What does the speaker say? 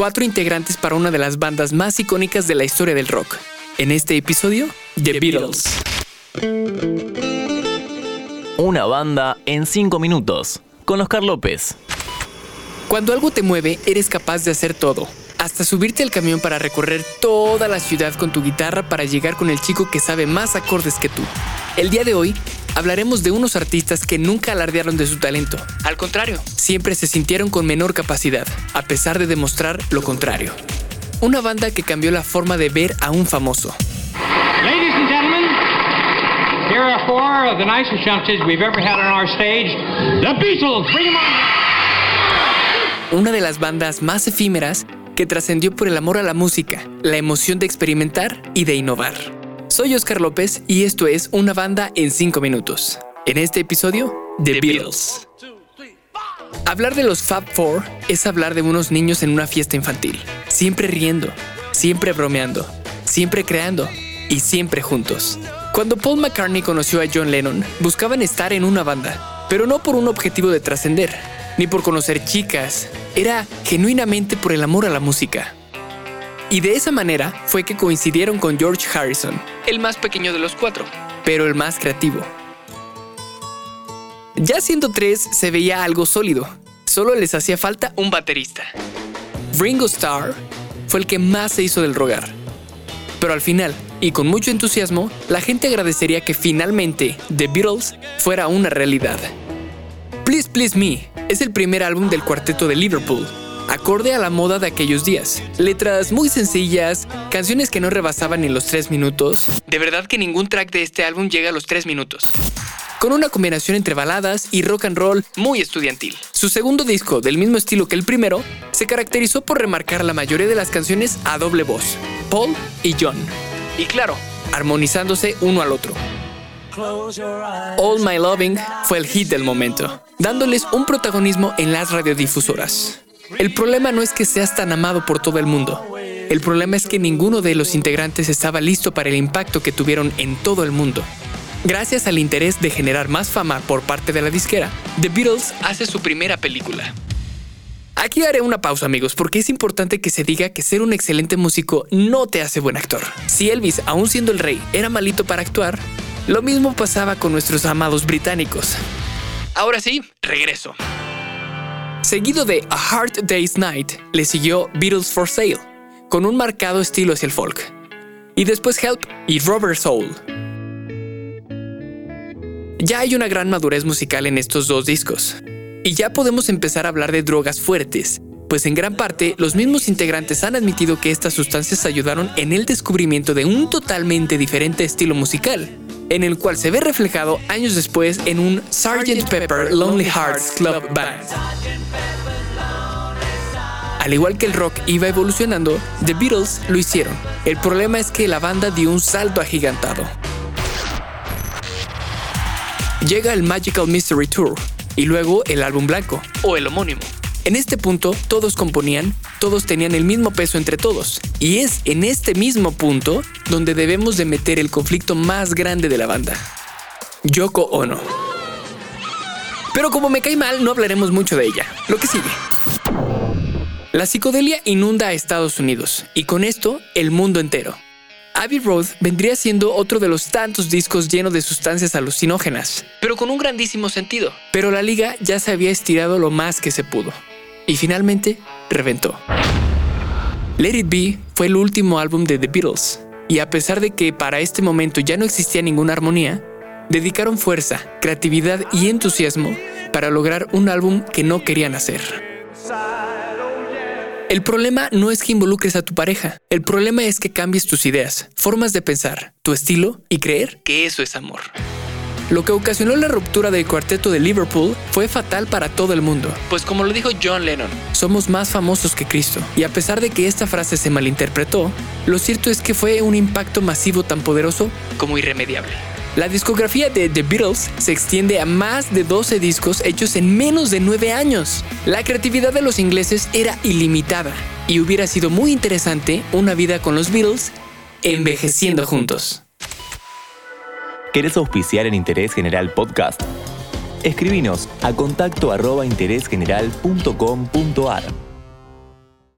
cuatro integrantes para una de las bandas más icónicas de la historia del rock. En este episodio, The Beatles. Una banda en 5 minutos, con Oscar López. Cuando algo te mueve, eres capaz de hacer todo. Hasta subirte al camión para recorrer toda la ciudad con tu guitarra para llegar con el chico que sabe más acordes que tú. El día de hoy hablaremos de unos artistas que nunca alardearon de su talento. Al contrario, siempre se sintieron con menor capacidad, a pesar de demostrar lo contrario. Una banda que cambió la forma de ver a un famoso. Ladies and gentlemen, here are four of the nicest youngsters we've ever had on our stage. The Beatles, bring 'em on! una de las bandas más efímeras que trascendió por el amor a la música, la emoción de experimentar y de innovar. Soy Oscar López y esto es Una banda en 5 minutos. En este episodio, The Beatles. Hablar de los Fab Four es hablar de unos niños en una fiesta infantil, siempre riendo, siempre bromeando, siempre creando y siempre juntos. Cuando Paul McCartney conoció a John Lennon, buscaban estar en una banda, pero no por un objetivo de trascender, ni por conocer chicas, era genuinamente por el amor a la música. Y de esa manera fue que coincidieron con George Harrison, el más pequeño de los cuatro, pero el más creativo. Ya siendo tres se veía algo sólido, solo les hacía falta un baterista. Ringo Starr fue el que más se hizo del rogar. Pero al final, y con mucho entusiasmo, la gente agradecería que finalmente The Beatles fuera una realidad. Please Please Me es el primer álbum del cuarteto de Liverpool, acorde a la moda de aquellos días. Letras muy sencillas, canciones que no rebasaban ni los 3 minutos. De verdad que ningún track de este álbum llega a los 3 minutos. Con una combinación entre baladas y rock and roll muy estudiantil. Su segundo disco, del mismo estilo que el primero, se caracterizó por remarcar la mayoría de las canciones a doble voz, Paul y John. Y claro, armonizándose uno al otro. All My Loving fue el hit del momento, dándoles un protagonismo en las radiodifusoras. El problema no es que seas tan amado por todo el mundo. El problema es que ninguno de los integrantes estaba listo para el impacto que tuvieron en todo el mundo. Gracias al interés de generar más fama por parte de la disquera, The Beatles hace su primera película. Aquí haré una pausa amigos porque es importante que se diga que ser un excelente músico no te hace buen actor. Si Elvis, aún siendo el rey, era malito para actuar, lo mismo pasaba con nuestros amados británicos. Ahora sí, regreso. Seguido de A Hard Day's Night, le siguió Beatles for Sale, con un marcado estilo hacia el folk. Y después Help y Robert Soul. Ya hay una gran madurez musical en estos dos discos. Y ya podemos empezar a hablar de drogas fuertes, pues en gran parte los mismos integrantes han admitido que estas sustancias ayudaron en el descubrimiento de un totalmente diferente estilo musical, en el cual se ve reflejado años después en un Sgt. Pepper Lonely Hearts Club Band. Al igual que el rock iba evolucionando, The Beatles lo hicieron. El problema es que la banda dio un salto agigantado. Llega el Magical Mystery Tour y luego el álbum blanco, o el homónimo. En este punto, todos componían, todos tenían el mismo peso entre todos. Y es en este mismo punto donde debemos de meter el conflicto más grande de la banda. Yoko Ono. Pero como me cae mal, no hablaremos mucho de ella. Lo que sigue. La psicodelia inunda a Estados Unidos, y con esto, el mundo entero. Abbey Road vendría siendo otro de los tantos discos llenos de sustancias alucinógenas, pero con un grandísimo sentido. Pero la liga ya se había estirado lo más que se pudo y finalmente reventó. Let It Be fue el último álbum de The Beatles, y a pesar de que para este momento ya no existía ninguna armonía, dedicaron fuerza, creatividad y entusiasmo para lograr un álbum que no querían hacer. El problema no es que involucres a tu pareja, el problema es que cambies tus ideas, formas de pensar, tu estilo y creer que eso es amor. Lo que ocasionó la ruptura del cuarteto de Liverpool fue fatal para todo el mundo, pues como lo dijo John Lennon, somos más famosos que Cristo. Y a pesar de que esta frase se malinterpretó, lo cierto es que fue un impacto masivo tan poderoso como irremediable. La discografía de The Beatles se extiende a más de 12 discos hechos en menos de 9 años. La creatividad de los ingleses era ilimitada y hubiera sido muy interesante una vida con los Beatles envejeciendo juntos. ¿Querés auspiciar en Interés General Podcast? Escribinos a contacto arroba interésgeneral.com.ar.